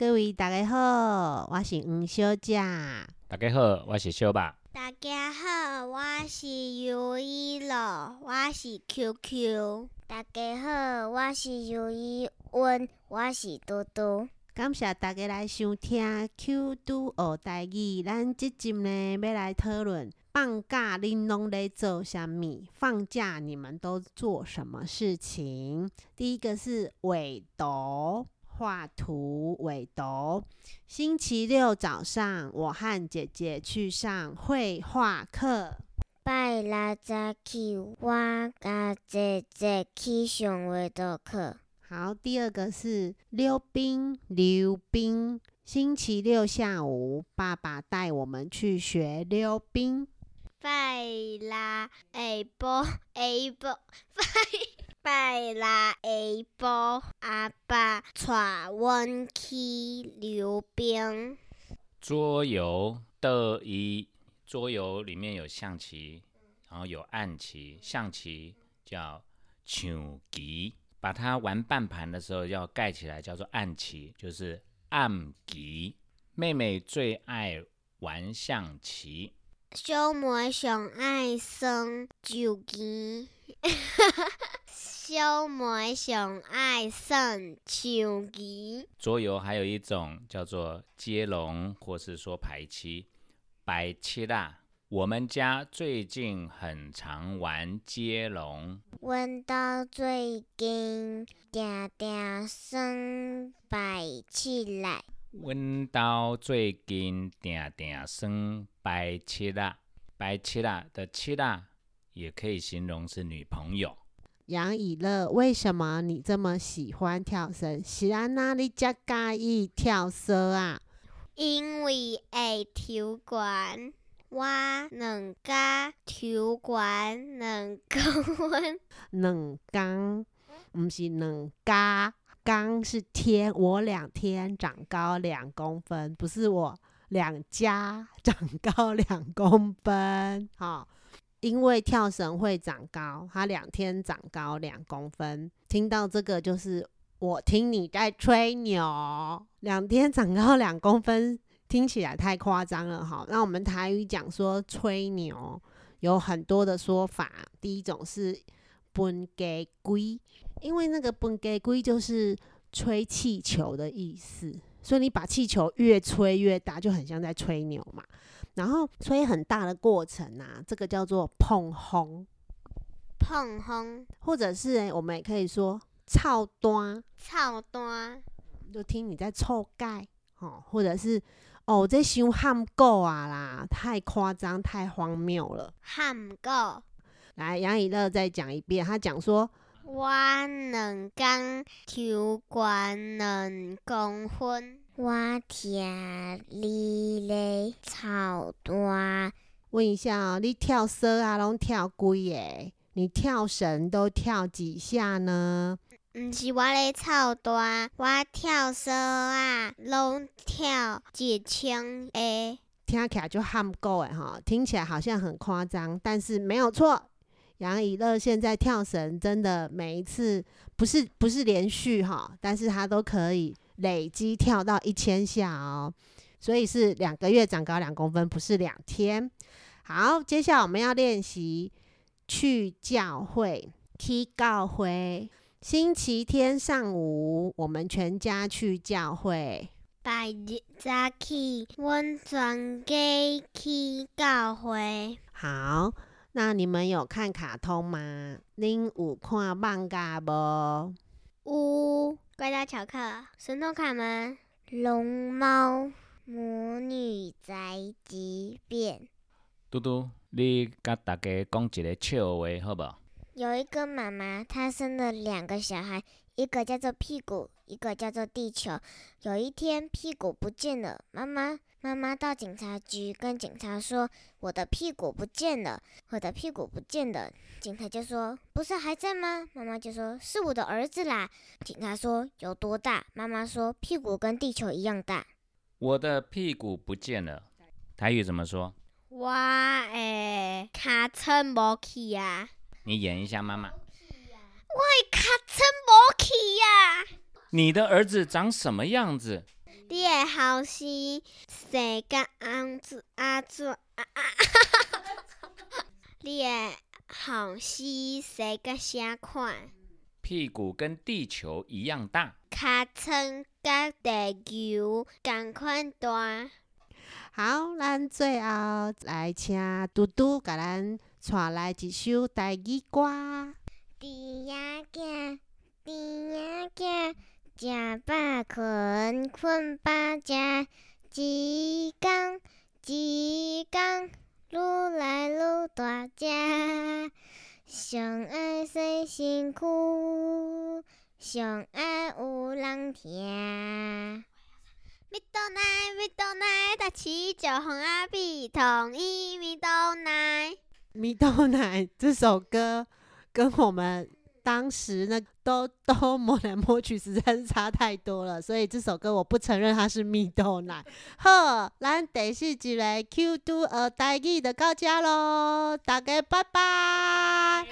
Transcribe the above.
各位大家好，我是黄小姐。大家好，我是小爸。大家好，我是尤一乐，我是 QQ。大家好，我是尤一温，我是嘟嘟。感谢大家来收听 Q 嘟学台语。咱即集呢要来讨论放假恁拢在做啥物？放假你们都做什么事情？第一个是尾读。画图、尾读。星期六早上，我和姐姐去上绘画课。拜啦早起，我甲姐姐去上画图课。好，第二个是溜冰。溜冰。星期六下午，爸爸带我们去学溜冰。拜啦下晡，下晡，拜。拜啦下晡，阿爸带阮去溜冰。桌游的一桌游里面有象棋，然后有暗棋。象棋叫象棋，把它玩半盘的时候要盖起来，叫做暗棋，就是暗棋。妹妹最爱玩象棋。小妹上爱耍手机。小妹上爱耍手机。桌游还有一种叫做接龙，或是说排七、白七啦。我们家最近很常玩接龙。阮到最近定定耍白七啦。阮到最近定定耍白七啦。白七啦的七啦，也可以形容是女朋友。杨以乐，为什么你这么喜欢跳绳？是安那你介介意跳绳啊？因为会跳悬，我两家跳悬两公分。两公，不是两家，刚是天，我两天长高两公分，不是我两家长高两公分，好。因为跳绳会长高，他两天长高两公分。听到这个就是我听你在吹牛，两天长高两公分，听起来太夸张了哈。那我们台语讲说吹牛有很多的说法，第一种是分给龟，因为那个分给龟就是吹气球的意思，所以你把气球越吹越大，就很像在吹牛嘛。然后吹很大的过程啊，这个叫做碰轰，碰轰，或者是我们也可以说操端，操端，就听你在臭盖，哦，或者是哦这伤喊够啊啦，太夸张，太荒谬了，喊够。来，杨以乐再讲一遍，他讲说，我两公抽悬两公分。我听你咧操蛋。问一下哦，你跳绳啊，拢跳几个？你跳绳都跳几下呢？毋是我咧操蛋，我跳绳啊，拢跳一千个。听起来就喊够诶哈，听起来好像很夸张，但是没有错。杨以乐现在跳绳真的每一次不是不是连续哈，但是他都可以。累积跳到一千下哦，所以是两个月长高两公分，不是两天。好，接下来我们要练习去教会。去教会，星期天上午，我们全家去教会。拜日早起，阮全家去教会。好，那你们有看卡通吗？恁有看漫画无？呜。怪盗乔克、神偷卡门、龙猫、魔女宅急便。嘟嘟，你甲大家讲一个笑话好无？有一个妈妈，她生了两个小孩，一个叫做屁股，一个叫做地球。有一天，屁股不见了，妈妈。妈妈到警察局跟警察说：“我的屁股不见了，我的屁股不见了。”警察就说：“不是还在吗？”妈妈就说：“是我的儿子啦。”警察说：“有多大？”妈妈说：“屁股跟地球一样大。”我的屁股不见了，台语怎么说？我诶，卡车无去呀。你演一下妈妈。我卡车无去呀。你的儿子长什么样子？你的后生生甲安怎安怎啊啊！你的后生生甲啥款？屁股跟地球一样大。尻川甲地球同款大。好，咱最后来请嘟嘟甲咱带来一首台语歌。猪仔囝，猪仔囝，食饱困，困饱食。一天一天，愈来愈大只。上爱洗身躯，上爱有人疼。咪豆奶，咪豆奶，大起就红阿比同意咪豆奶。米豆奶这首歌跟我们当时那都都摸来摸去实在是差太多了，所以这首歌我不承认它是蜜豆奶。呵，咱第四集个 Q 2二台语就到这咯，大家拜拜。